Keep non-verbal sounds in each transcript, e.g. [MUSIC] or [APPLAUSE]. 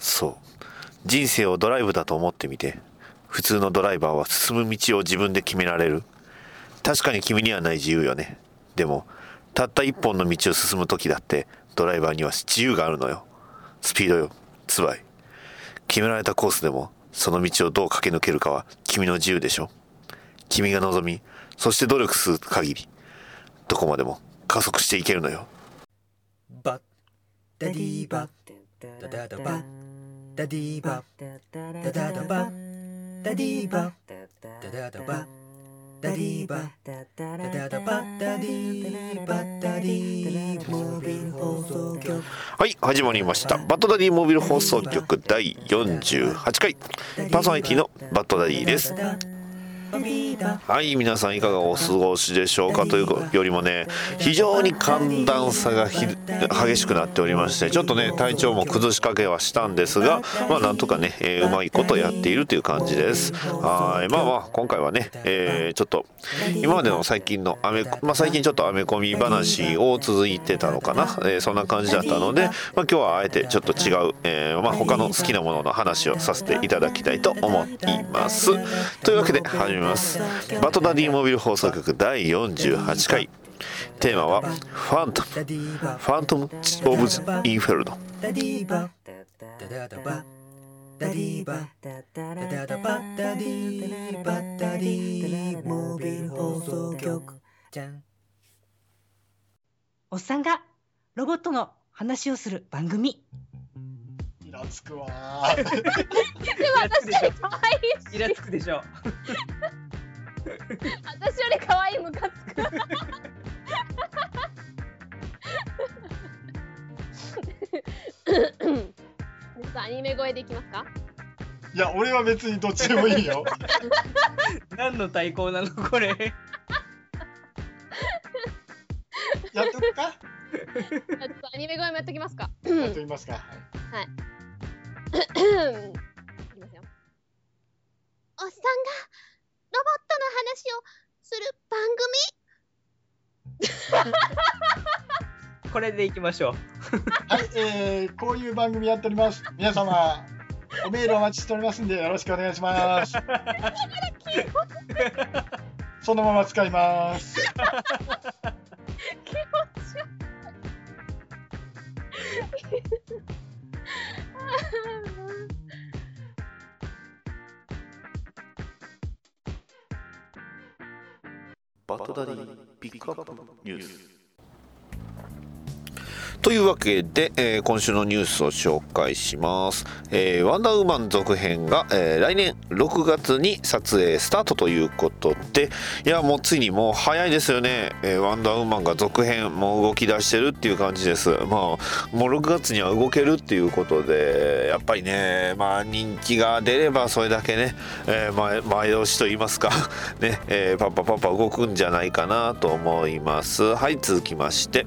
そう。人生をドライブだと思ってみて。普通のドライバーは進む道を自分で決められる。確かに君にはない自由よね。でもたった一本の道を進む時だってドライバーには自由があるのよ。スピードよ。つばい決められたコースでもその道をどう駆け抜けるかは君の自由でしょ。君が望みそして努力する限りどこまでも加速していけるのよ。バッダディーバダダダバッダディーバダダダバダディーバダダダバダディーバダダダバダディーバダディーモービル放送局。はい始まりました。バッドダディモービル放送局第48回。パーソナリティのバッドダディです。はい皆さんいかがお過ごしでしょうかというよりもね非常に寒暖差が激しくなっておりましてちょっとね体調も崩しかけはしたんですがまあなんとかね、えーうまいことやっているという感じです。はいまあまあ今回はね、えーちょっと今までの最近のアメまあ最近ちょっとアメコミ話を続いてたのかな、えーそんな感じだったので、まあ、今日はあえてちょっと違う、えまあ、他の好きなものの話をさせていただきたいと思います。というわけで始めます。バトダディモビル放送局第48回。テーマはファントム。ファントム・オブ・インフェルノダディーバダダダバダディーバダディーモビル放送局じゃんおっさんがロボットの話をする番組。イラつくわー。でも私より可愛いイラつくでしょ。私より可愛いムカつく。ちょっとアニメ声でいきますか？いや、俺は別にどっちでもいいよ。何の対抗なのこれ。やっとくか？[LAUGHS] ちょっとアニメ声もやっときますか。やっときますか。いきますよ。おっさんがロボットの話をする番組？これでいきましょう。はい、えー、こういう番組やっております。皆様、おメールお待ちしておりますんで、よろしくお願いします。そのまま使います。[LAUGHS] トダディピックアップニュース。というわけで、えー今週のニュースを紹介します、えーワンダーウーマン続編が、えー来年6月に撮影スタートということでいやもうついにもう早いですよね、えワンダーウーマンが続編もう動き出してるっていう感じです。まあもう6月には動けるっていうことでやっぱりねまあ人気が出ればそれだけね、え前前倒しと言いますか [LAUGHS] ね、えパッパパッパ動くんじゃないかなと思います。はい続きまして、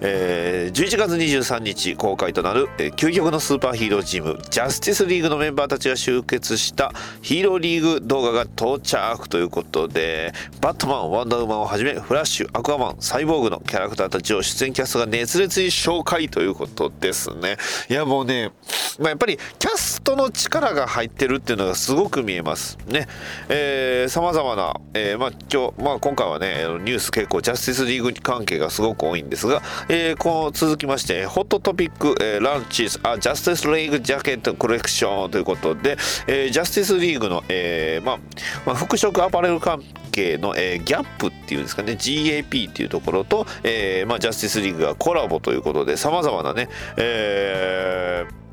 えー11月23日公開となる、えー究極のスーパーヒーローチームジャスティスリーグのメンバーたちが集結したヒーローリーグ動画が到着ということでバットマンワンダーウーマンをはじめフラッシュアクアマンサイボーグのキャラクターたちを出演キャストが熱烈に紹介ということですね。いやもうね、まあ、やっぱりキャストの力が入ってるっていうのがすごく見えますね。えー、様々な、えまあ今日、まあ、今回はねニュース結構ジャスティスリーグ関係がすごく多いんですが、えー、こう続きましてホットトピック、えーランチスあジャスティスリーグジャケットコレクションということで、えージャスティスリーグの、えーまあまあ、服飾アパレル関係の、えーギャップっていうんですかね GAP っていうところと、えーまあ、ジャスティスリーグがコラボということでさまざまなね、えー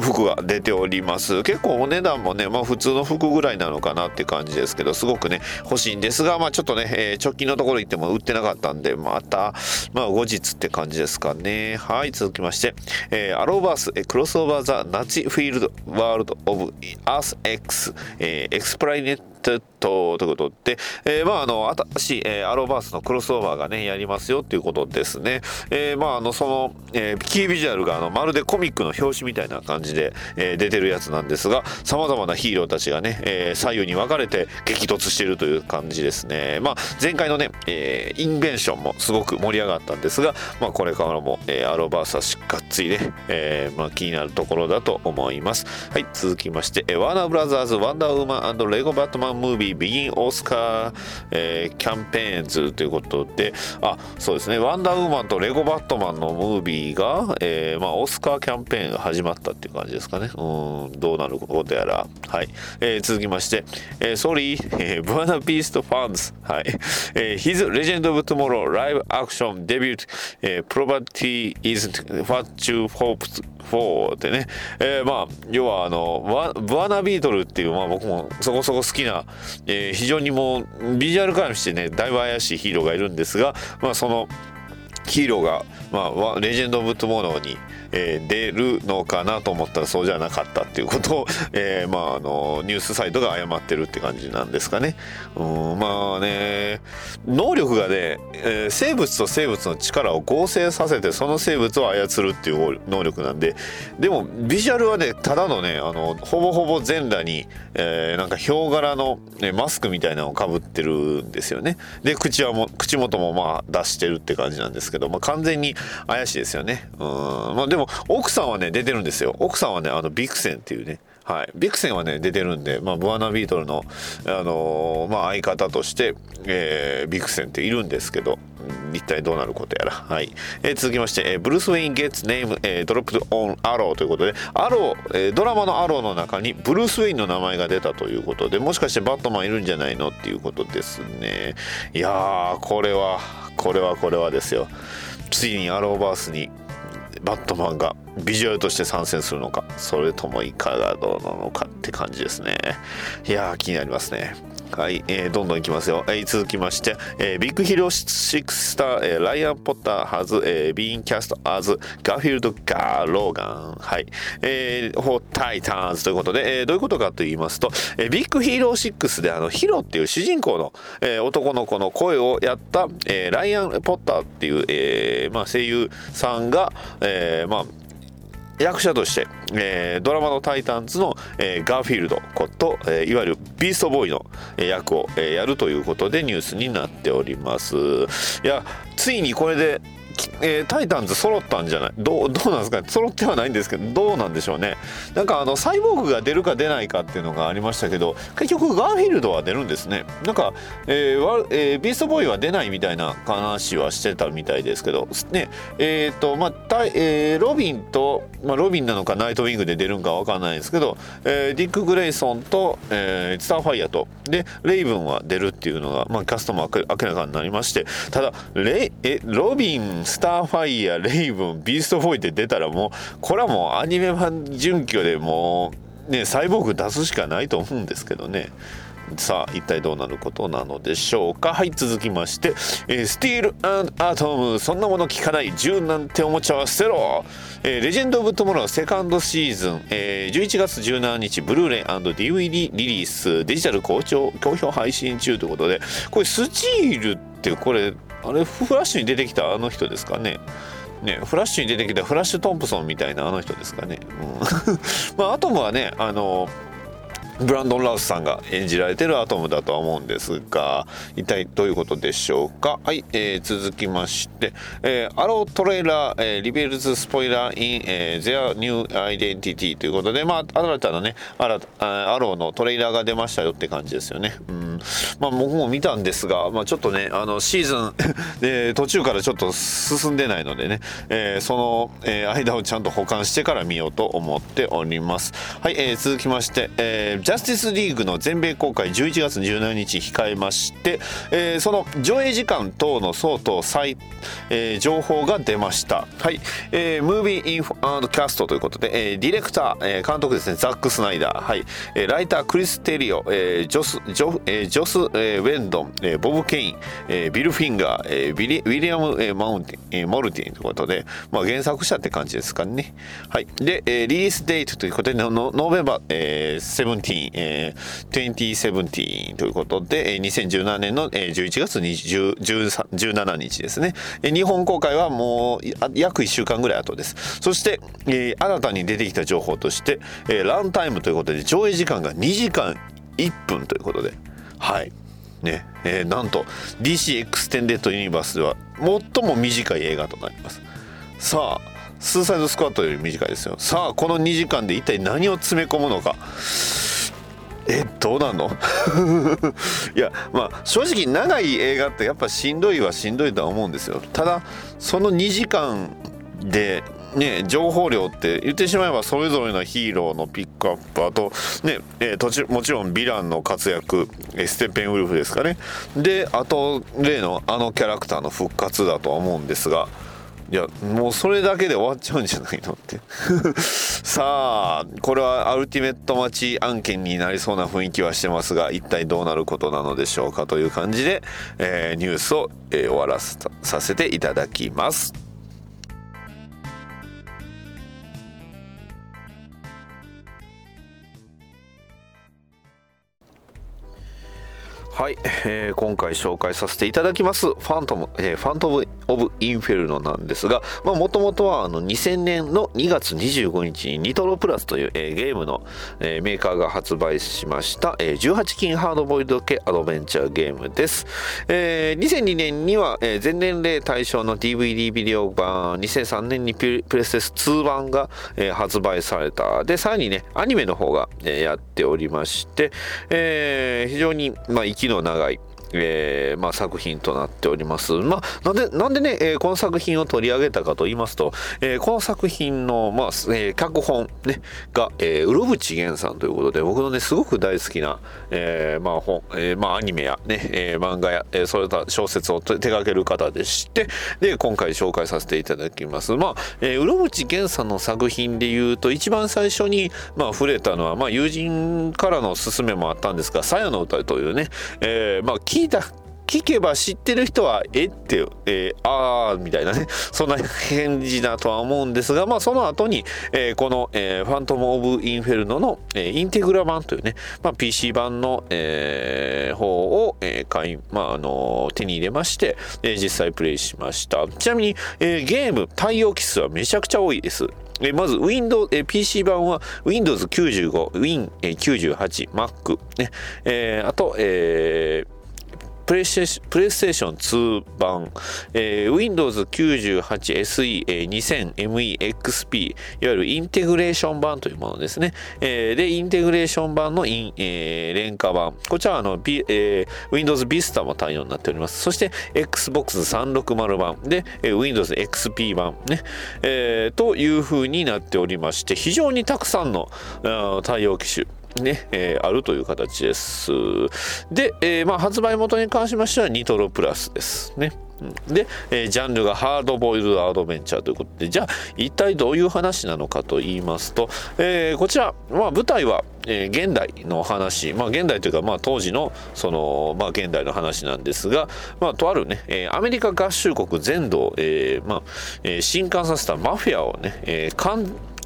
服が出ております。結構お値段もねまあ普通の服ぐらいなのかなって感じですけどすごくね欲しいんですがまあちょっとね、えー直近のところ行っても売ってなかったんでまたまあ後日って感じですかね。はい続きまして、えーアローバースえクロスオーバーザナチフィールドワールドオブアース X、えーエクスプライネットテッドということで、えーまああの新しい、えーアロバースのクロスオーバーがねやりますよっていうことですね。えーまああのその、えーキービジュアルがあのまるでコミックの表紙みたいな感じで、えー出てるやつなんですが、さまざまなヒーローたちがね、えー左右に分かれて激突してるという感じですね。まあ前回のね、えーインベージョンもすごく盛り上がったんですが、まあこれからも、えーアロバースはしっかっつりね、えーまあ気になるところだと思います。はい、続きまして、えーワーナーブラザーズ Wonder Woman Lego Batman Movie Begin Oscar、えー Campaigns ということで、あ、そうですね、ワンダーウーマンとレゴバットマンのムービーが、えーまあオスカーキャンペーンが始まったっていう感じですかね。うん、どうなることやら。はい、えー続きまして、えー、Sorry、えー、 B'wana Beast Fans、はい、えー、His Legend of Tomorrow Live Action Debut、えー、 Probably isn't what you hoped for ってね、えーまあ要はあのブワナビーストっていう、まあ、僕もそこそこ好きな、えー非常にもうビジュアルからしてねだいぶ怪しいヒーローがいるんですが、まあ、そのヒーローが、まあ、レジェンド・オブ・トゥモローに、えー出るのかなと思ったらそうじゃなかったっていうことを、[LAUGHS] えーまあ、あのニュースサイトが謝ってるって感じなんですかね。うんまあね能力がね、えー生物と生物の力を合成させてその生物を操るっていう能力なんででもビジュアルはねただのねあのほぼほぼ全裸に、えーなんかヒョウ柄の、ね、マスクみたいなのをかぶってるんですよね。で口はも口元もまあ出してるって感じなんですけど、まあ、完全に怪しいですよね。うんまあ、でも奥さんはね出てるんですよ。奥さんはねあのビクセンっていうね。はい、ビクセンはね出てるんで、まあ、ブワナビーストの、あのーまあ、相方として、えービクセンっているんですけど。一体どうなることやら、はい。えー続きまして、えー Bruce Wayne Gets Name、えー、 Drop on Arrow ということでアロー、えードラマのアローの中にブルース・ウェインの名前が出たということでもしかしてバットマンいるんじゃないのっていうことですね。いやーこれはこれはこれはですよ。ついにアローバースにバットマンがビジュアルとして参戦するのかそれともいかがどうなのかって感じですね。いやー気になりますね。はい、えーどんどんいきますよ。はい、続きまして、えー Big Hero 6 Star、えー Ryan Potter、Has、えー、 Been Cast、As、Garfield Gar Logan、はい、えー、 For Titans ということで、えーどういうことかと言いますと、えービッグヒーロー6であの、ヒロっていう主人公の、えー男の子の声をやった、えーライアン・ポッターっていう、えーまあ、声優さんが、えーまあ、役者として、えードラマの「タイタンズの」えーガーフィールドこと、えーいわゆるビーストボーイの役を、えーやるということでニュースになっております。いやついにこれで、えータイタンズ揃ったんじゃない？どうどうなんですか？ね揃ってはないんですけどどうなんでしょうね。なんかあのサイボーグが出るか出ないかっていうのがありましたけど結局ガーフィールドは出るんですね。なんか、えーわえービーストボーイは出ないみたいな話はしてたみたいですけどねえっ、とまあタイえーロビンと、まあ、ロビンなのかナイトウィングで出るんかわかんないですけど、えーディック・グレイソンと、えースターファイヤーとでレイブンは出るっていうのが、まあ、キャストも明明らかになりましてただレイえロビンスターファイヤーレイブンビーストボーイって出たらもうこれはもうアニメ版準拠でもうねサイボーグ出すしかないと思うんですけどね。さあ一体どうなることなのでしょうか。はい続きまして、えースティールアトムそんなもの聞かない銃なんておもちゃは捨てろ、えーレジェンド・オブ・トモローセカンドシーズン、えー11月17日ブルーレイ &DVD リリース。デジタル好調好評配信中ということで。これスチールってこれあれフラッシュに出てきたあの人ですかねね、フラッシュに出てきたフラッシュ・トンプソンみたいなあの人ですかね。うん [LAUGHS] まあ、アトムはね、あのブランドン・ラウスさんが演じられてるアトムだとは思うんですが一体どういうことでしょうか？はい、えー続きまして、えー Arrow Trailer、えー Reveals Spoiler in、えー、Their New Identity ということでまあ新たなね新たアローのトレーラーが出ましたよって感じですよね。うん。まあ僕も見たんですが、まあ、ちょっとねあのシーズン [LAUGHS] 途中からちょっと進んでないのでね、えーその、えー間をちゃんと補完してから見ようと思っております。はい、えー続きまして、えージャスティスリーグの全米公開11月17日控えまして、えーその上映時間等の相当再、えー情報が出ました。はい、えー、 Movie Info Cast ということで、えー Director、えー監督ですねザック・スナイダー。はい、えー Writer クリス・テリオ、えージョスジョ,、えージョス、えーウェドン、えーボブ・ケイン、えービル・フィンガー、えービリウィリアム・えーマウンティン、えーモルティンということで、まあ、原作者って感じですかね。はい。で、えー Release Date ということでのの November、えー、17 2017、えー、2017ということで、えー2017年の、えー11月17日ですね、えー日本公開はもう約1週間ぐらい後です。そして、えー新たに出てきた情報として、えー Runtime ということで上映時間が2時間1分ということで。はい。ね。えーなんと DC エクステンデッドユニバースでは最も短い映画となります。さあスーサイドスクワッドより短いですよ。さあこの2時間で一体何を詰め込むのか。えどうなんの？[LAUGHS] いやまあ正直長い映画ってやっぱしんどいはしんどいとは思うんですよ。ただその2時間でね情報量って言ってしまえばそれぞれのヒーローのピックアップ。あとね、えーちもちろんヴィランの活躍。ステッペンウルフですかね。であと例のあのキャラクターの復活だとは思うんですが。いやもうそれだけで終わっちゃうんじゃないのって [LAUGHS] さあこれはアルティメット待ち案件になりそうな雰囲気はしてますが一体どうなることなのでしょうかという感じで、えーニュースを、えー終わらせたさせていただきます。はい、えー今回紹介させていただきますファントム、えーファントム・オブ・インフェルノなんですが、もともとはあの2000年の2月25日にニトロプラスという、えーゲームの、えーメーカーが発売しました、えー18金ハードボイド系アドベンチャーゲームです。えー2002年には、えー全年齢対象の DVD ビデオ版、2003年にプレプレステス2版が、えー発売された。で、さらにね、アニメの方が、えーやっておりまして、えー非常に、まあ、息の長い、えーまあ、作品となっております。まあ、なんで、なんでね、えーこの作品を取り上げたかと言いますと、えーこの作品の、まあ、え脚本、ね、が、えー、うろぶちげんさんということで、僕のね、すごく大好きな、えーまあ、本、えーまあ、アニメやね、えー漫画や、えー、そういった小説を手掛ける方でして、で、今回紹介させていただきます。まあ、えー、うろぶちげんさんの作品で言うと、一番最初に、まあ、触れたのは、まあ、友人からの勧めもあったんですが、さやの歌というね、えーまあ、聞いた、聞けば知ってる人は、えって、えーあーみたいなね、[LAUGHS] そんな返事だとは思うんですが、まあその後に、えーこの、えーファントム・オブ・インフェルノの、えインテグラ版というね、まあ PC 版の、え方を、え買い、まああの手に入れまして、え実際プレイしました。ちなみに、えゲーム対応機数はめちゃくちゃ多いです。えーまず Windows、えー PC 版は Windows 95、Win98、Mac、ね、えあと、えープレイステーションプレイステーション2版、えー Windows 98SE2000MEXP、いわゆるインテグレーション版というものですね。えーで、インテグレーション版のイン、えー廉価版。こちらはあの、B えー Windows Vista も対応になっております。そして、Xbox 360版で、えー Windows XP 版ね、えーという風になっておりまして、非常にたくさんの対応機種、ね、えーあるという形です。で、えーまあ、発売元に関しましてはニトロプラスですね。で、えージャンルがハードボイルドアドベンチャーということで、じゃあ一体どういう話なのかと言いますと、えーこちら、まあ、舞台は、えー現代の話、まあ、現代というか、まあ、当時のその、まあ、現代の話なんですが、まあ、とあるね、えーアメリカ合衆国全土を、えーまあえー震撼させたマフィアをね、えー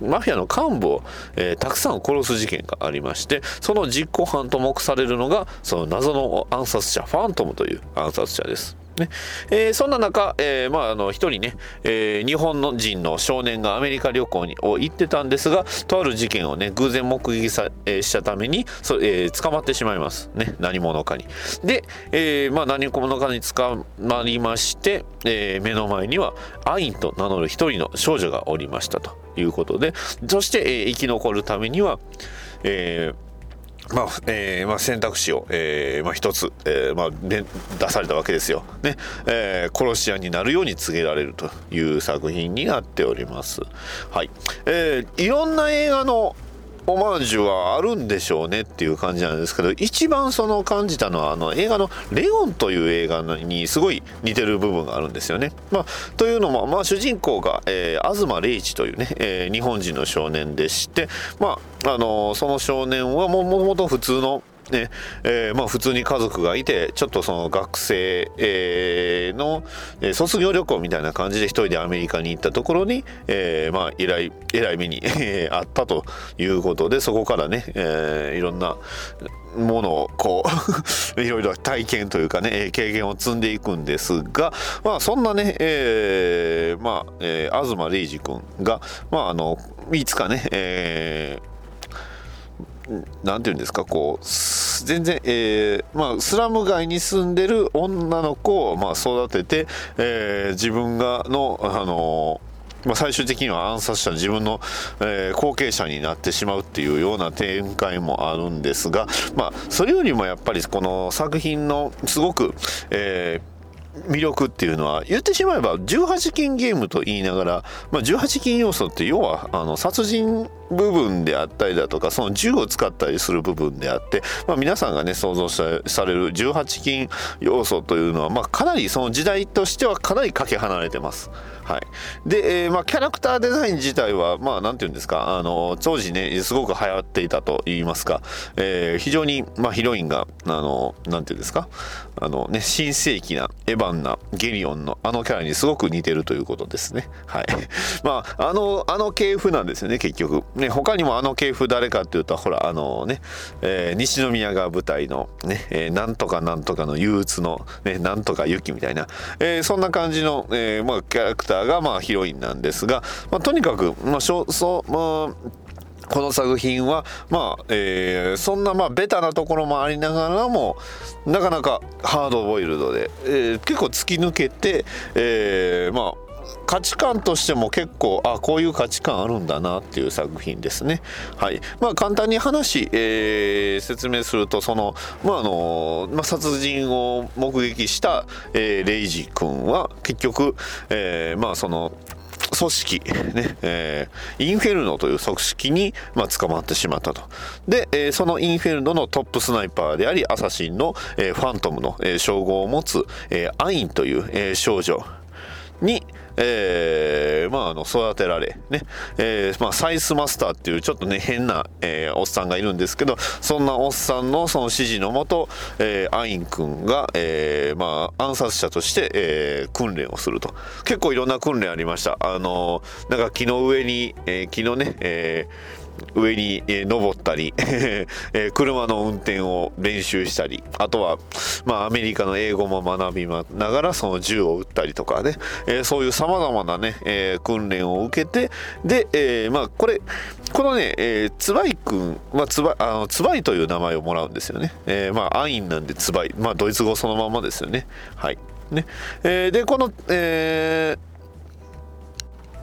マフィアの幹部を、えーたくさん殺す事件がありましてその実行犯と目されるのがその謎の暗殺者ファントムという暗殺者です。ね。えーそんな中、えーまあ、あの一人ね、えー日本の人の少年がアメリカ旅行にを行ってたんですがとある事件をね偶然目撃さ、えーしたためにそ、えー捕まってしまいます。ね。何者かに。で、えーまあ、何者かに捕まりまして、えー目の前にはアインと名乗る一人の少女がおりましたということでそして、えー生き残るためには、えーまあえーまあ、選択肢を、えーまあ、一つ、えーまあ、で出されたわけですよ、ね。えー殺し屋になるように告げられるという作品になっております。はい。えーいろんな映画のオマージュはあるんでしょうねっていう感じなんですけど一番その感じたのはあの映画の「レオン」という映画にすごい似てる部分があるんですよね。まあ、というのも、まあ、主人公が、えー東礼一というね、えー日本人の少年でして、まああのその少年はもともと普通のね。えーまあ、普通に家族がいてちょっとその学生、えーの、えー卒業旅行みたいな感じで一人でアメリカに行ったところに、えまあ、えらいえらい目にえあったということでそこからね、えいろんなものをこう [LAUGHS] いろいろ体験というかね経験を積んでいくんですが、まあ、そんなね、えまあえー東礼二君が、まあ、あのいつかね、えーなんていうんですかこう全然、えーまあ、スラム街に住んでる女の子を、まあ、育てて、えー自分がの、あのまあ、最終的には暗殺者自分の、えー後継者になってしまうっていうような展開もあるんですが、まあ、それよりもやっぱりこの作品のすごく、えー魅力っていうのは言ってしまえば18禁ゲームと言いながら、まあ、18禁要素って要はあの殺人部分であったりだとかその銃を使ったりする部分であって、まあ、皆さんがね想像される18禁要素というのは、まあ、かなりその時代としてはかなりかけ離れてます。はい、で、えーまあ、キャラクターデザイン自体は、まあ、なんていうんですか、あの、当時ね、すごく流行っていたと言いますか、えー非常に、まあ、ヒロインが、あの、なんていうんですか、あのね、新世紀なエヴァンなゲリオンのあのキャラにすごく似てるということですね。はい。[LAUGHS] まあ、あの、あの系譜なんですよね、結局。ね、他にもあの系譜誰かっていうと、ほら、あのね、えー西宮が舞台のね、えーなんとかなんとかの憂鬱の、ね、なんとか雪みたいな、えーそんな感じの、えーまあ、キャラクターが、まあ、ヒロインなんですが、まあ、とにかく、まあ、しょそう、まあ、この作品は、まあ、えーそんな、まあ、ベタなところもありながらも、なかなかハードボイルドで、えー結構突き抜けて、えーまあ、価値観としても結構あこういう価値観あるんだなっていう作品ですね。はいまあ、簡単に話、えー説明するとその、まああのまあ、殺人を目撃した、えーレイジ君は結局、えーまあその組織、ねえーインフェルノという組織に、まあ、捕まってしまったと。で、えーそのインフェルノのトップスナイパーでありアサシンの、えーファントムの、えー称号を持つ、えーアインという、えー少女に、えーまあ、あの育てられ、ね。えーまあ、サイスマスターっていうちょっとね変な、えーおっさんがいるんですけどそんなおっさんのその指示のもと、えーアイン君が、えーまあ、暗殺者として、えー訓練をすると。結構いろんな訓練ありました。あのーなんか木の上に、えー木のね、えー上に、えー登ったり、[LAUGHS] えー車の運転を練習したりあとは、まあ、アメリカの英語も学びながらその銃を撃ったりとかね、えーそういうさまざまなね、えー訓練を受けてで、えーまあこれこのね、えー、ツバイ君、まあ、ツバあのツバイという名前をもらうんですよね、えーまあアインなんでツバイ、まあ、ドイツ語そのままですよね。はい。ね、えーでこの、えー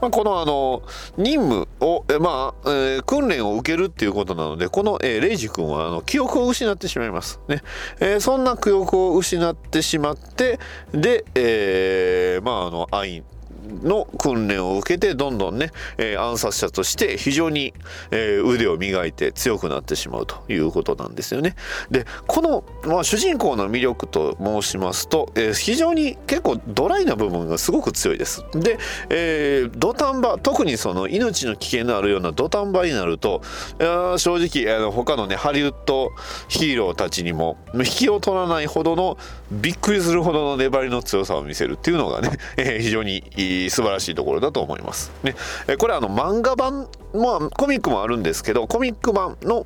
まあ、このあの任務を、えまあえー訓練を受けるっていうことなのでこの、えーレイジ君はあの記憶を失ってしまいます。ね、えーそんな記憶を失ってしまってで、えーまああのアイン。の訓練を受けてどんどんね、えー暗殺者として非常に、えー腕を磨いて強くなってしまうということなんですよね。でこの、まあ、主人公の魅力と申しますと、えー非常に結構ドライな部分がすごく強いです。で、えー土壇場特にその命の危険のあるような土壇場になると正直あの他のねハリウッドヒーローたちにも引きを取らないほどのびっくりするほどの粘りの強さを見せるっていうのがね、えー非常にいい素晴らしいところだと思います。ね、えこれはあの漫画版まあコミックもあるんですけどコミック版の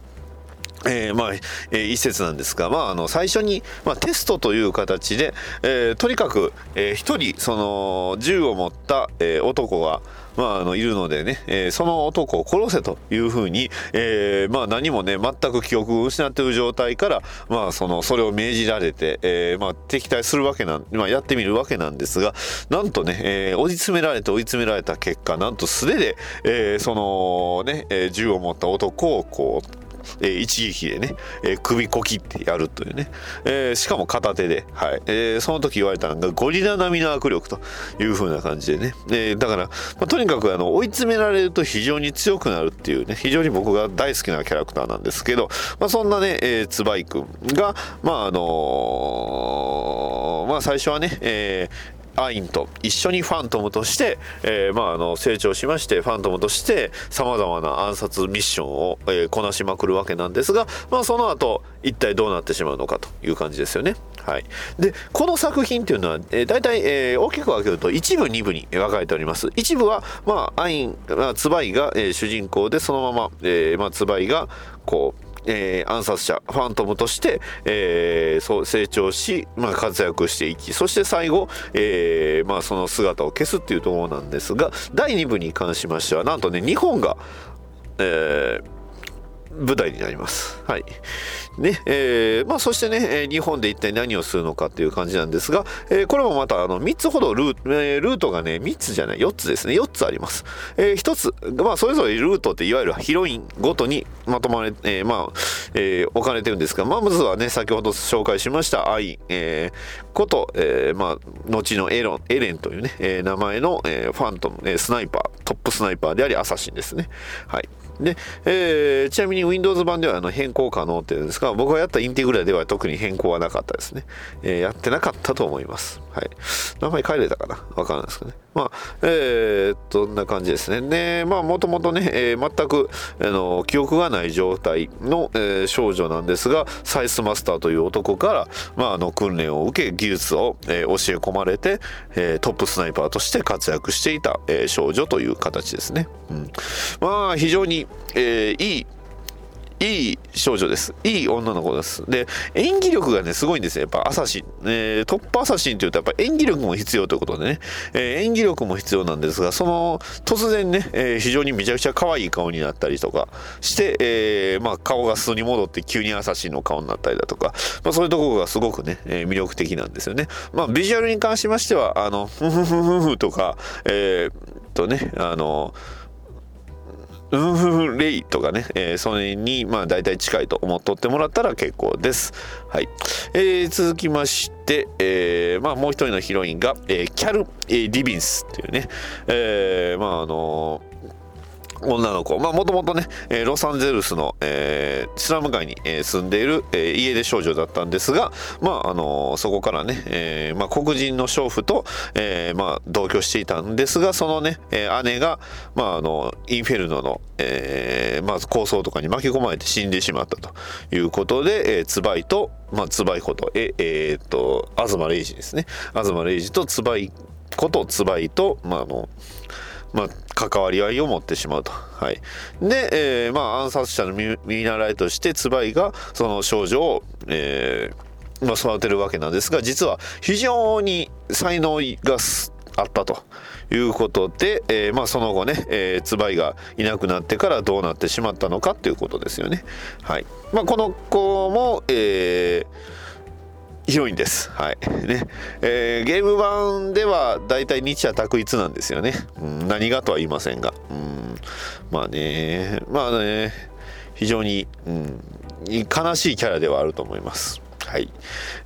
えーまあ、えー一節なんですが、まあ、あの最初に、まあ、テストという形で、えーとにかく、えー一人その銃を持った、えー男が、まあ、あのいるのでね、えーその男を殺せというふうに、えーまあ、何もね全く記憶を失っている状態から、まあ、そのそれを命じられて、えーまあ、敵対するわけなん、まあ、やってみるわけなんですがなんとね、えー追い詰められて追い詰められた結果なんと素手で、えーそのね、えー銃を持った男をこうえー一撃でね、えー首こきってやるというね、えーしかも片手で、はい。えーその時言われたのがゴリラ並みの握力という風な感じでね、えーだから、まあとにかくあの追い詰められると非常に強くなるっていうね。非常に僕が大好きなキャラクターなんですけど、まあ、そんなね、えー、つばいくんがまああのーまあ最初はね、えーアインと一緒にファントムとして、えーまあ、あの成長しましてファントムとしてさまざまな暗殺ミッションを、えーこなしまくるわけなんですが、まあ、その後一体どうなってしまうのかという感じですよね。はい、でこの作品っていうのは、えー、大体、えー大きく分けると一部二部に分かれております一部は、まあ、アイン、まあ、ツバイが、えー主人公でそのまま、えーまあ、ツバイがこうえー暗殺者ファントムとして、えーそう成長し、まあ、活躍していきそして最後、えーまあ、その姿を消すっていうところなんですが第2部に関しましてはなんとね日本が、えー舞台になります。はい。ね、えーまあそしてね、えー日本で一体何をするのかっていう感じなんですが、えーこれもまたあの3つほどルー,、えールートがね、3つじゃない、4つですね、4つあります。え1つ、まあそれぞれルートっていわゆるヒロインごとにまとまれ、えーまあ、えー置かれてるんですが、まあまずはね、先ほど紹介しましたアイ、えーこと、えーまあ、後のエロン、エレンというね、えー名前の、えーファントム、えースナイパー、トップスナイパーでありアサシンですね。はい。で、えーちなみに Windows 版ではあの変更可能っていうんですが、僕がやったインテグラでは特に変更はなかったですね。えーやってなかったと思います。はい。名前変えれたかな？わからないですけどね。まあ、えー、そんな感じですね。で、まあ、もともとね、えー全く、あの、記憶がない状態の、えー少女なんですが、サイスマスターという男から、まあ、あの、訓練を受け、技術を、えー教え込まれて、えートップスナイパーとして活躍していた、えー少女という形ですね。うん。まあ、非常に、えーいい、いい少女です。いい女の子です。で、演技力がね、すごいんですよ。やっぱアサシン。えートップアサシンというと、やっぱ演技力も必要ということでね、えー演技力も必要なんですが、その、突然ね、えー非常にめちゃくちゃ可愛い顔になったりとかして、えーまあ、顔が素に戻って急にアサシンの顔になったりだとか、まあ、そういうところがすごくね、え魅力的なんですよね。まあ、ビジュアルに関しましては、あの、ふふふふふとか、えーっとね、あの、ウンフフレイとかね、えーそれにまあ大体近いと思っとってもらったら結構です。はい。えー続きまして、えーまあもう一人のヒロインが、えーキャル・えーリビンスっていうね、えーまああの女の子、まあもともとね、えーロサンゼルスの、えースラム街に、えー住んでいる、えー家出少女だったんですが、まああのそこからね、えーまあ、黒人の娼婦と、えーまあ、同居していたんですが、そのね、えー姉が、まああのインフェルノの、えーまあ、構想とかに巻き込まれて死んでしまったということで、えー、ツバイと、まあ、ツバイこと、ええーっと、東レイジですね。東レイジとツバイことツバイと、まああの、まあ、関わり合いを持ってしまうと。はい。で、えーまあ、暗殺者の見見習いとして、ツバイがその少女を、えーまあ、育てるわけなんですが、実は非常に才能があったということで、えーまあ、その後ね、えー、ツバイがいなくなってからどうなってしまったのかということですよね。はい。まあ、この子も、えーヒロインです。はい。ね。えーゲーム版では大体日夜択一なんですよね。うん、何がとは言いませんが。うん、まあね、まあね、非常に、うん、悲しいキャラではあると思います。はい。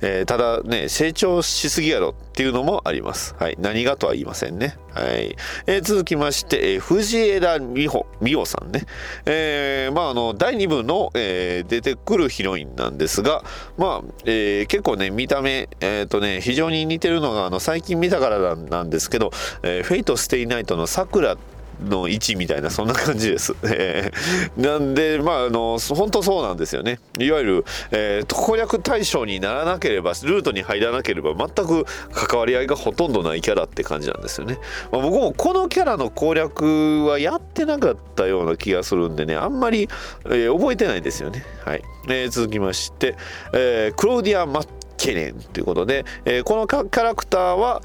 えーただね、成長しすぎやろっていうのもあります。はい。何がとは言いませんね。はい。えー続きまして、えー藤枝美穂、美穂さんね。えーまあ、あの、第2部の、えー出てくるヒロインなんですが、まあ、えー結構ね、見た目、えっ、とね、非常に似てるのが、あの、最近見たからなんですけど、えーフェイト・ステイ・ナイトの桜の位置みたいなそんな感じです。[LAUGHS] えなんでまああの本当そうなんですよね。いわゆる、えー攻略対象にならなければルートに入らなければ全く関わり合いがほとんどないキャラって感じなんですよね。まあ、僕もこのキャラの攻略はやってなかったような気がするんでねあんまり、えー覚えてないですよね。はい。えー続きまして、えークローディア・マッケネンということで、えーこのキャラクターは、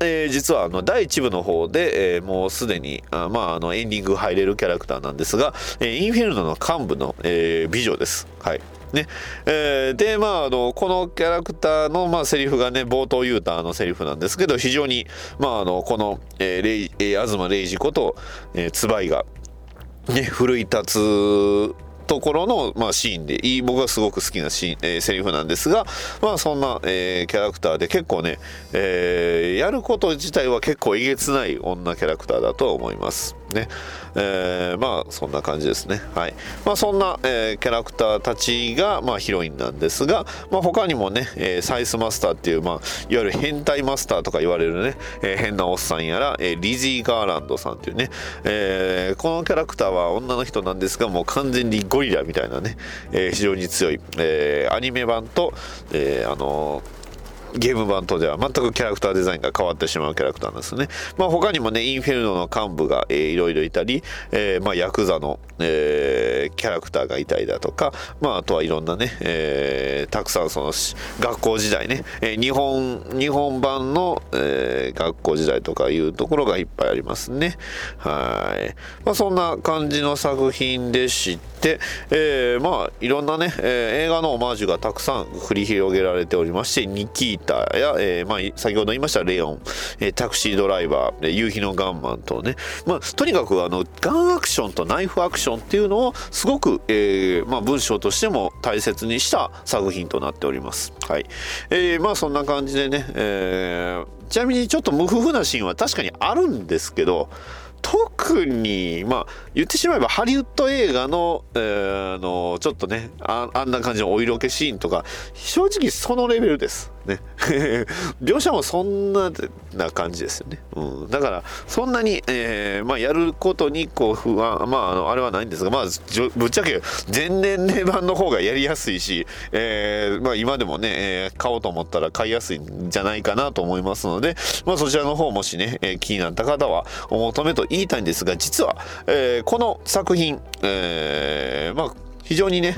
えー実はあの第1部の方で、えーもうすでにあ、まあ、あのエンディング入れるキャラクターなんですが、えーインフェルノの幹部の、えー美女です。はいねえーでまああのこのキャラクターの、まあ、セリフがね冒頭言うたあのセリフなんですけど非常に、まあ、あのこの、えーレイえー東レイジこと、えー、ツバイがね、奮い立つところの、まあ、シーンでいい僕がすごく好きなシーン、えーセリフなんですが、まあ、そんな、えーキャラクターで結構ね、えーやること自体は結構えげつない女キャラクターだと思います。ね。えーまあそんな感じですね。はい。まあそんな、えーキャラクターたちが、まあ、ヒロインなんですが、まあ、他にもね、えーサイスマスターっていう、まあ、いわゆる変態マスターとか言われるね、えー変なおっさんやら、えーリジー・ガーランドさんっていうね、えーこのキャラクターは女の人なんですがもう完全にゴリラみたいなね、えー非常に強い、えーアニメ版と、えーあのーゲーム版とでは全くキャラクターデザインが変わってしまうキャラクターなんですね。まあ他にもね、インフェルノの幹部が、えーいろいろいたり、えーまあヤクザの、えーキャラクターがいたりだとか、まああとはいろんなね、えーたくさんその学校時代ね、えー日本、日本版の、えー学校時代とかいうところがいっぱいありますね。はい。まあそんな感じの作品でして、えーまあいろんなね、えー映画のオマージュがたくさん繰り広げられておりまして、ニキータや、えーまあ先ほど言いましたレオン、えータクシードライバー、夕日のガンマンとね、まあとにかくあのガンアクションとナイフアクションっていうのをすごく、えーまあ文章としても大切にした作品となっております。はい。えーまあそんな感じでね、えーちなみにちょっと無夫婦なシーンは確かにあるんですけど、特にまあ言ってしまえばハリウッド映画の,、えーのちょっとねああんな感じのお色気シーンとか正直そのレベルですね [LAUGHS] 描写もそんなな感じですよね、うん、だからそんなに、えーまあ、やることにこう不安まああのあれはないんですがまあぶっちゃけ前年齢版の方がやりやすいし、えーまあ、今でもね、えー買おうと思ったら買いやすいんじゃないかなと思いますので、まあ、そちらの方もしね、えー気になった方はお求めと言いたいんですが実は、えーこの作品、えーまあ非常にね、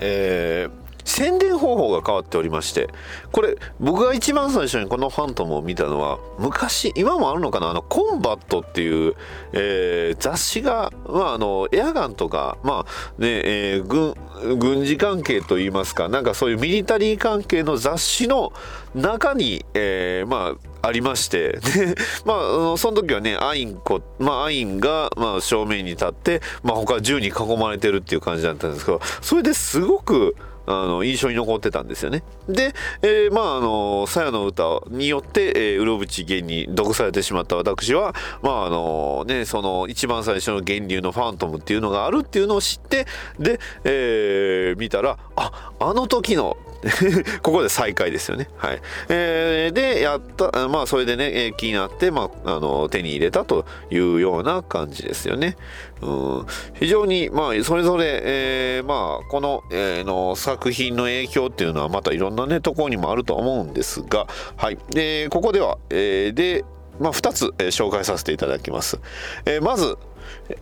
えー宣伝方法が変わっておりましてこれ僕が一番最初にこの「ファントム」を見たのは昔今もあるのかなあの「コンバット」っていう、えー雑誌が、まあ、あのエアガンとか、まあねえー軍軍事関係といいますかなんかそういうミリタリー関係の雑誌の中に、えーまあありましてでまあその時はねアインコまあアインが、まあ、正面に立って、まあ、他銃に囲まれてるっていう感じだったんですけどそれですごくあの印象に残ってたんですよね。で、えーまああの「さやの歌」によって、えー、うろぶち源に毒されてしまった私はまああのねその一番最初の源流のファントムっていうのがあるっていうのを知ってで、えー見たらああの時の [LAUGHS] ここで再開ですよね。はい。えーで、やった、まあ、それでね、気になって、まあ、あの、手に入れたというような感じですよね。うん。非常に、まあ、それぞれ、えーまあ、この、えーの作品の影響っていうのは、またいろんなね、ところにもあると思うんですが、はい。で、ここでは、えーで、まあ、2つ、えー紹介させていただきます。えーまず、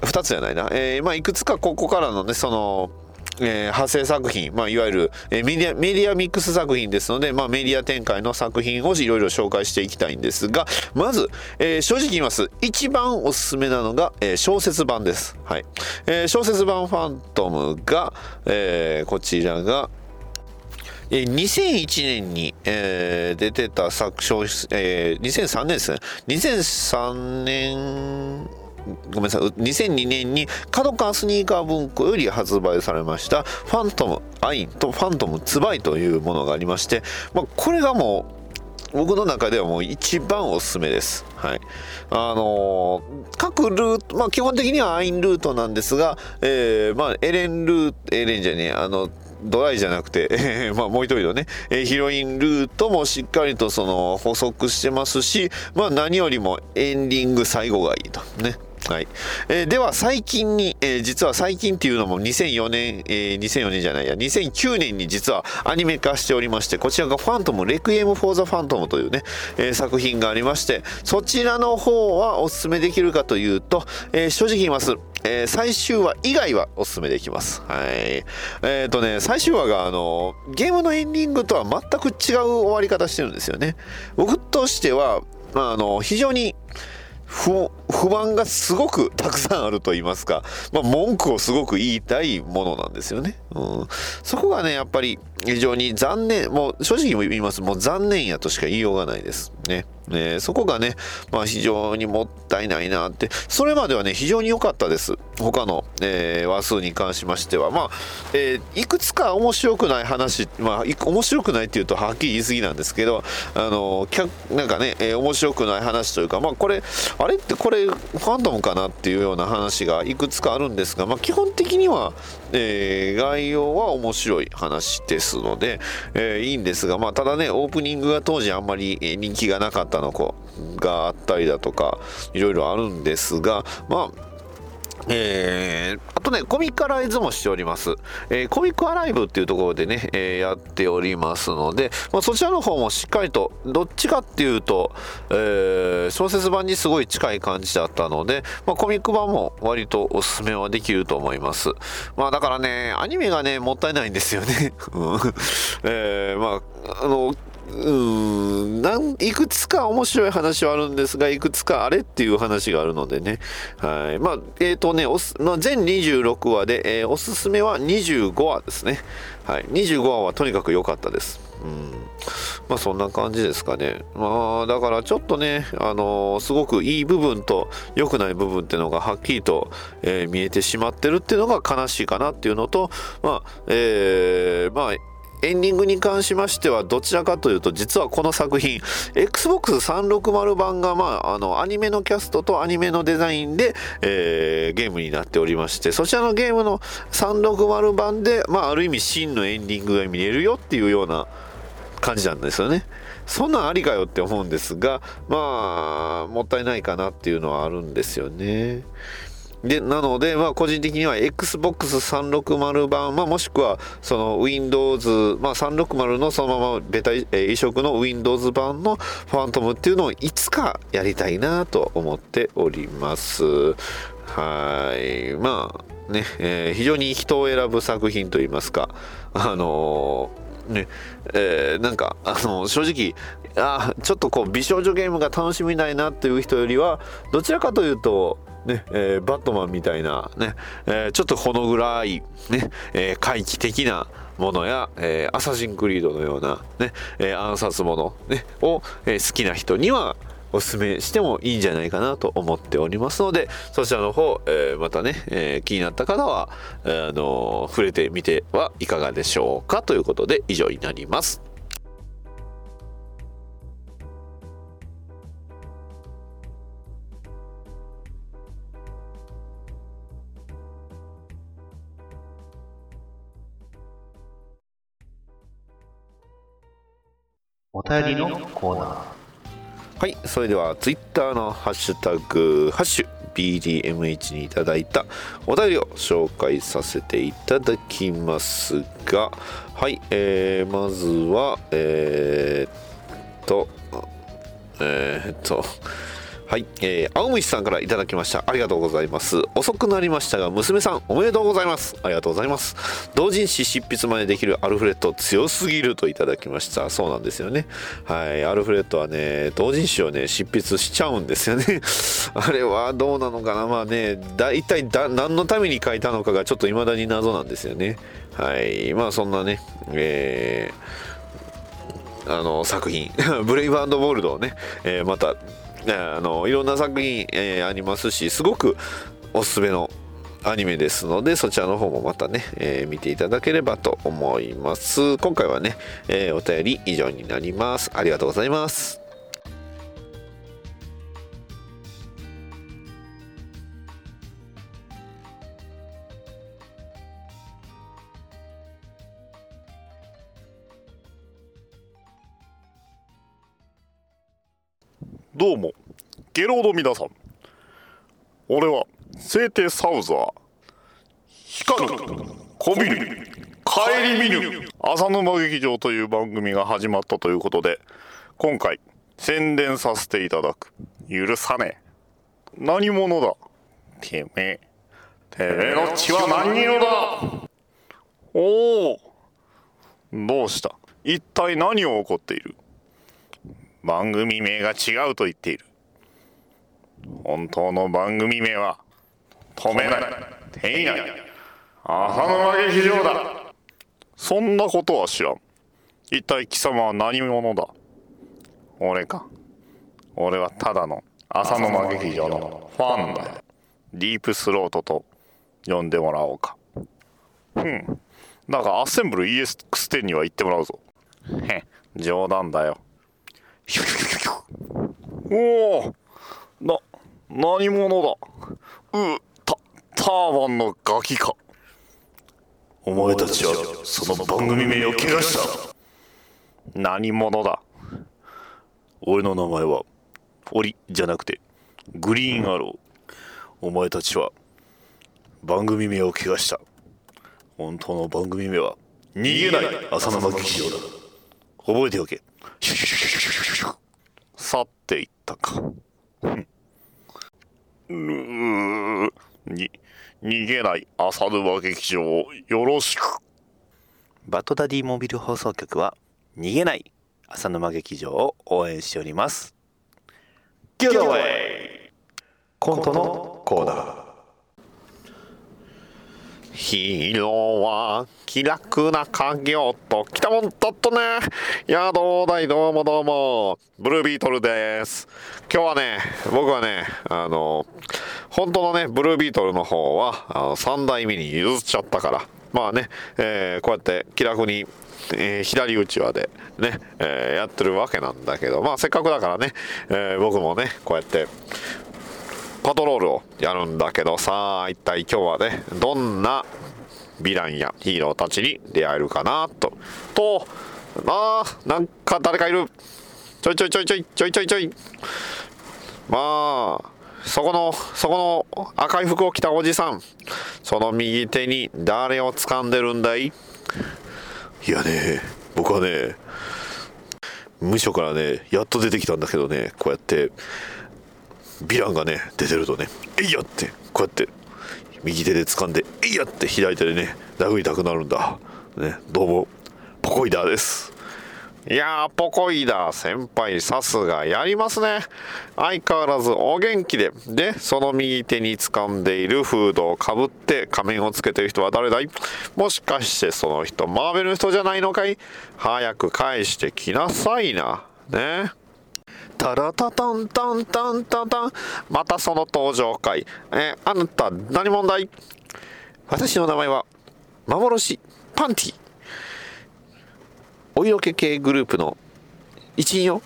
2つじゃないな、えーまあ、いくつかここからのね、その、えー派生作品、まあ、いわゆる、えーメディアメディアミックス作品ですので、まあ、メディア展開の作品をいろいろ紹介していきたいんですがまず、えー正直言います。一番おすすめなのが、えー小説版です、はい。えー小説版ファントムが、えーこちらがえ2001年に、えー出てた作小説、えー2003年ですね。2003年ごめんなさい2002年に角川スニーカー文庫より発売されました「ファントムアイン」と「ファントムツバイ」というものがありまして、まあ、これがもう僕の中ではもう一番おすすめです。はい。あのー各ルート、まあ基本的にはアインルートなんですが、えーまあエレンルート、エレンじゃねえ、あの、ドライじゃなくて、え [LAUGHS] ーまあもう一人のね、えーヒロインルートもしっかりとその補足してますし、まあ何よりもエンディング最後がいいと。ね。はい。えーでは最近に、えー実は最近っていうのも2004年、えー2004年じゃないや、2009年に実はアニメ化しておりまして、こちらがファントム、レクイエム・フォー・ザ・ファントムというね、えー作品がありまして、そちらの方はおすすめできるかというと、えー正直言います。えー最終話以外はおすすめできます。はい。えっ、とね、最終話が、あの、ゲームのエンディングとは全く違う終わり方してるんですよね。僕としては、まあ、あの、非常に、不不満がすごくたくさんあると言いますか、まあ、文句をすごく言いたいものなんですよね。うん、そこがね、やっぱり非常に残念、もう正直言います、もう残念やとしか言いようがないです。ね。ねそこがね、まあ、非常にもったいないなって、それまではね、非常に良かったです。他の、えー話数に関しましては。まあ、えーいくつか面白くない話、まあ、面白くないっていうとはっきり言い過ぎなんですけど、あの、なんかね、えー面白くない話というか、まあ、これ、あれってこれれファントムかなっていうような話がいくつかあるんですが、まあ、基本的には、えー概要は面白い話ですので、えーいいんですが、まあ、ただねオープニングが当時あんまりえ人気がなかったの子があったりだとかいろいろあるんですがまあえーあとね、コミックアライズもしております。えーコミックアライブっていうところでね、えーやっておりますので、まあ、そちらの方もしっかりと、どっちかっていうと、えー小説版にすごい近い感じだったので、まあ、コミック版も割とおすすめはできると思います。まあだからね、アニメがね、もったいないんですよね。[LAUGHS] うんえまあ、あの、うんなんいくつか面白い話はあるんですがいくつかあれっていう話があるのでね。はい。まあえっ、とねおす、まあ、全26話で、えーおすすめは25話ですね。はい。25話はとにかく良かったです。うん。まあそんな感じですかね。まあだからちょっとねあのーすごくいい部分と良くない部分っていうのがはっきりと、えー見えてしまってるっていうのが悲しいかなっていうのとまあえーまあエンディングに関しましてはどちらかというと実はこの作品 XBOX360 版がまああのアニメのキャストとアニメのデザインで、えーゲームになっておりましてそちらのゲームの360版でまあある意味真のエンディングが見れるよっていうような感じなんですよね。そんなんありかよって思うんですがまあもったいないかなっていうのはあるんですよね。でなので、まあ、個人的には XBOX360 版、まあ、もしくはその Windows、まあ、360のそのままベタ、えー移植の Windows 版のファントムっていうのをいつかやりたいなと思っております。はい。まあね、えー非常に人を選ぶ作品といいますか、あのーね、えーなんか、あの正直、あちょっとこう美少女ゲームが楽しみないなっていう人よりはどちらかというとねえーバットマンみたいなね、えーちょっとほの暗いね、えー怪奇的なものや、えーアサシンクリードのようなね、えー暗殺もの、ね、を、えー好きな人にはおすすめしてもいいんじゃないかなと思っておりますのでそちらの方、えーまたね、えー気になった方は、えーあのー触れてみてはいかがでしょうかということで以上になります。お便りのコーナー。はい、それではツイッターのハッシュタグ、ハッシュ BDMH にいただいたお便りを紹介させていただきますが、はい、えー、まずは、えー、っと、えー、っと、はい、えー、青虫さんからいただきました。ありがとうございます。遅くなりましたが、娘さん、おめでとうございます。ありがとうございます。同人誌執筆までできるアルフレッド、強すぎるといただきました。そうなんですよね。はい、アルフレッドはね、同人誌をね、執筆しちゃうんですよね。[LAUGHS] あれはどうなのかな。まあね、だ一体だ何のために書いたのかがちょっと未だに謎なんですよね。はい、まあそんなね、えーあの作品 [LAUGHS] ブレイブボールドをね、えーまたあのいろんな作品、えーありますしすごくおすすめのアニメですのでそちらの方もまたね、えー見ていただければと思います。今回はね、えーお便り以上になります。ありがとうございます。どうも、ゲロード皆さん。俺は、聖帝サウザー。光る、こびる、帰り見ぬ、浅沼劇場という番組が始まったということで、今回、宣伝させていただく。許さねえ。何者だ？てめえ。てめえの血は何色だ？おお。どうした？一体何を起こっている？番組名が違うと言っている。本当の番組名は止めない。手いない浅沼劇場だ。そんなことは知らん。一体貴様は何者だ。俺か。俺はただの浅沼劇場のファンだ。よディープスロートと呼んでもらおうか。うん。だがアッセンブル EX10 には行ってもらうぞ。へ冗談だよ。おおな、何者だ。うタターバンのガキか。お前たちはその番組名を怪我した。何者だ。俺の名前はオリじゃなくてグリーンアロー。お前たちは番組名を怪我した。本当の番組名は逃げない浅沼劇場だ。覚えておけ。シュシュシュシュ去っていったか。うーに逃げない浅沼劇場をよろしく。バッドダディモビル放送局は逃げない浅沼劇場を応援しております。ゲットウェイコントのコーナー。ヒーローは気楽な影をと来たもんだったね。いや、どうだい、どうもどうも。ブルービートルです。今日はね、僕はね、あの、本当のね、ブルービートルの方は、あの3代目に譲っちゃったから。まあね、えーこうやって気楽に、えー左うちわでね、えーやってるわけなんだけど、まあせっかくだからね、えー僕もね、こうやって、パトロールをやるんだけどさあ一体今日はねどんなヴィランやヒーローたちに出会えるかなと。とあーなんか誰かいる。ちょいちょいちょいちょいちょいちょいちょい。まあそこのそこの赤い服を着たおじさん。その右手に誰を掴んでるんだい？いやね僕はね無所からねやっと出てきたんだけどねこうやってヴィランがね出てるとね「えいや!」ってこうやって右手で掴んで「いや!」って左手でね殴りたくなるんだ。ねどうもポコイダーです。いやーポコイダー先輩さすがやりますね。相変わらずお元気で。でその右手に掴んでいるフードをかぶって仮面をつけてる人は誰だい？もしかしてその人マーベルの人じゃないのかい？早く返してきなさいな。ね。タラタタンタンタンタン。タンまたその登場回えーあなた何問題？私の名前は幻パンティ。お色気系グループの一員よ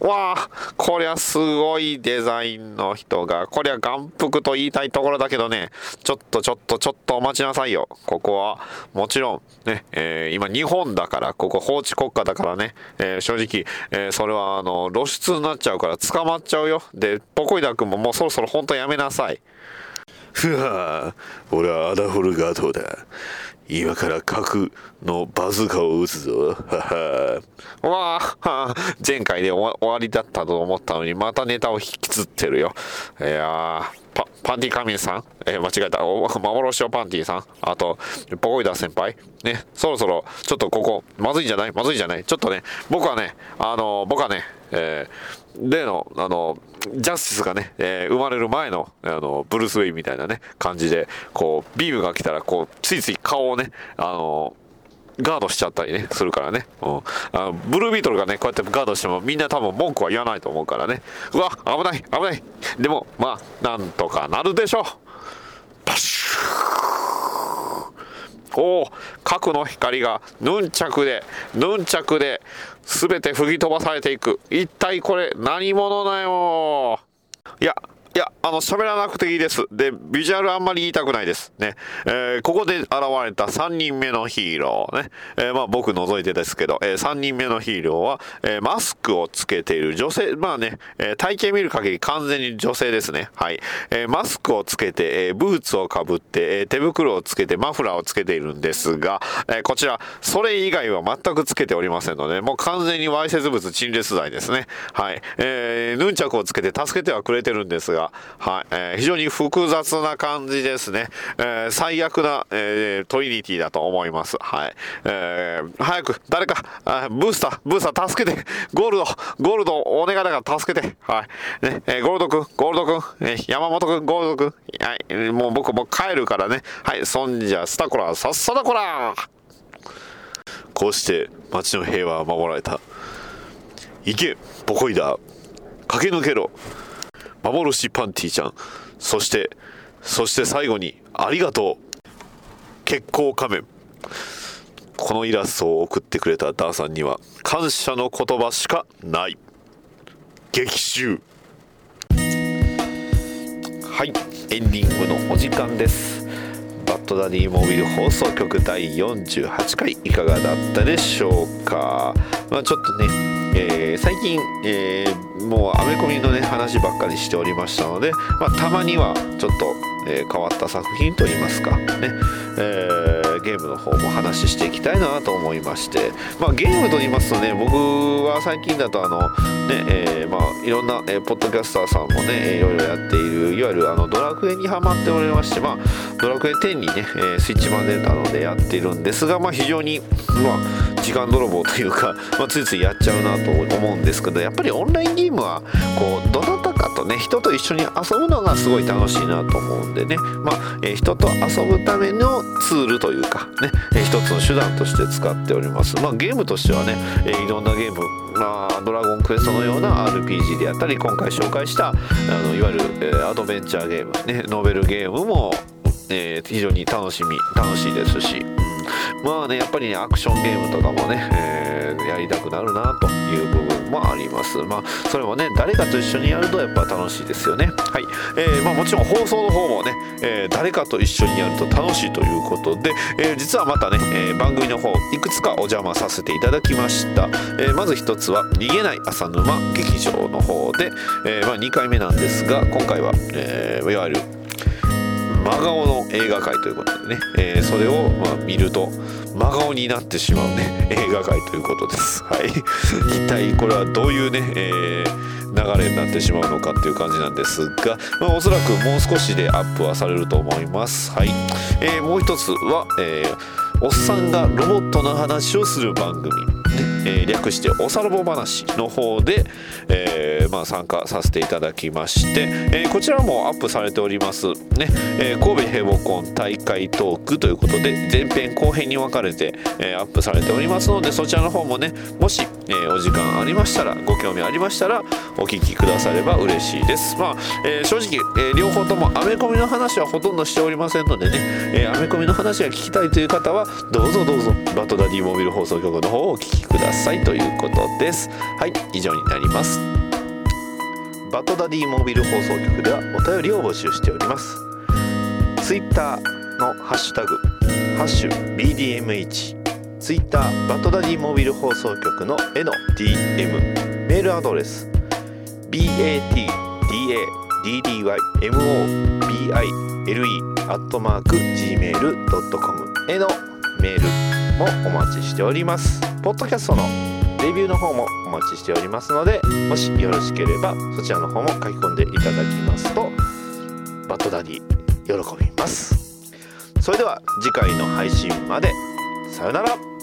わあこりゃすごいデザインの人が。こりゃ眼福と言いたいところだけどね。ちょっとちょっとちょっとお待ちなさいよ。ここはもちろんね、えー今日本だからここ法治国家だからね、えー正直、えーそれはあの露出になっちゃうから捕まっちゃうよ。でポコイダ君ももうそろそろ本当やめなさい。ふわ俺はアダホルガートだ。今から核のバズーカを撃つぞ。は [LAUGHS] はわあ前回で終わりだったと思ったのにまたネタを引きずってるよ。いやーパパンティカミンさん、えー間違えた。お [LAUGHS] 幻のパンティさん？あとポコイダ先輩？ねそろそろちょっとここまずいんじゃない？まずいんじゃない？ちょっとね僕はねあの僕はねえー例のあのジャスティスがね、えー生まれる前のあのブルース・ウェイみたいなね感じでこうビームが来たらこうついつい顔をねあのガードしちゃったりねするからね、うん、あのブルービートルがねこうやってガードしてもみんな多分文句は言わないと思うからね。うわ危ない危ない。でもまあなんとかなるでしょうパシューおお核の光がヌンチャクでヌンチャクで全て吹き飛ばされていく。一体これ何者だよいやいや、あの、喋らなくていいです。で、ビジュアルあんまり言いたくないです。ね。えーここで現れた3人目のヒーローね。えーまあ僕除いてですけど、え3人目のヒーローは、えマスクをつけている女性、まあね、え体型見る限り完全に女性ですね。はい。えマスクをつけて、えブーツをかぶって、え手袋をつけて、マフラーをつけているんですが、えこちら、それ以外は全くつけておりませんので、もう完全にわいせつ物陳列罪ですね。はい。えーヌンチャクをつけて助けてはくれてるんですが、はい。えー非常に複雑な感じですね。えー最悪な、えートリニティだと思います。はい。えー早く、誰か、あブースター、ブースター助けて、ゴールド、ゴールドお願いだから助けて、はい。ね、えーゴールド君、ゴールド君、えー山本君、ゴールド君、はい。えーもう僕もう帰るからね。はい。そんじゃ、スタコラ、さっさだこらこうして街の平和は守られた。行け、ボコイダー。駆け抜けろ。幻パンティちゃん。そして、そして最後に、ありがとう。結構仮面。このイラストを送ってくれたダーさんには、感謝の言葉しかない。激臭。はいエンディングのお時間ですバッドダディモビル放送局第48回いかがだったでしょうか？まあちょっとね、えー最近、えーもうアメコミのね話ばっかりしておりましたので、まあ、たまにはちょっと、えー変わった作品といいますかね、えーゲームの方も話していきたいなと思いまして、まあ、ゲームと言いますとね僕は最近だとあのね、えーまあいろんな、えーポッドキャスターさんもねいろいろやっているいわゆるあのドラクエにハマっておりまして、まあ、ドラクエ10にね、えースイッチ版出たのでやっているんですが、まあ、非常に、まあ、時間泥棒というか、まあ、ついついやっちゃうなと思うんですけどやっぱりオンラインゲームはこうどなたとね人と一緒に遊ぶのがすごい楽しいなと思うんでね、まあえー人と遊ぶためのツールというかね、えー一つの手段として使っております、まあ、ゲームとしてはね、えーいろんなゲームまあ、ドラゴンクエストのような RPG であったり今回紹介したあのいわゆる、えーアドベンチャーゲーム、ね、ノベルゲームも、えー非常に楽しみ楽しいですし、まあねやっぱりねアクションゲームとかもね、えーやりたくなるなという部分もあります。まあそれもね誰かと一緒にやるとやっぱ楽しいですよね。はい、えーまあ、もちろん放送の方もね、えー誰かと一緒にやると楽しいということで、えー実はまたね、えー番組の方いくつかお邪魔させていただきました、えーまず一つは逃げない浅沼劇場の方で、えーまあ、2回目なんですが今回は、えーいわゆる真顔の映画界ということでね、えーそれをまあ見ると真顔になってしまうね。映画界ということです。[LAUGHS] はい、一体これはどういうね、えー流れになってしまうのかっていう感じなんですが、まあ、おそらくもう少しでアップはされると思います。はい、えーもう一つは、えーおっさんがロボットの話をする番組、ねえー略して「おさらぼ話」の方で、えーまあ、参加させていただきまして、えーこちらもアップされております、ねえー神戸平和コン大会トークということで前編後編に分かれて、えーアップされておりますのでそちらの方もねもし、えーお時間ありましたらご興味ありましたらお聞きくだされば嬉しいです。まあ、えー正直、えー両方ともアメコミの話はほとんどしておりませんのでね、えアメコミの話が聞きたいという方はどうぞどうぞバッドダディモビル放送局の方をお聞きください。さいということです。はい以上になります。バッドダディモビル放送局ではお便りを募集しております。ツイッターのハッシュタグハッシュ BDM1 ツイッターバッドダディモビル放送局のへの DM メールアドレス。BATDADDYMOBILE アットマーク Gmail.com へのメールもお待ちしております。ポッドキャストのレビューの方もお待ちしておりますのでもしよろしければそちらの方も書き込んでいただきますとバッドダディ喜びます。それでは次回の配信まで。さよなら。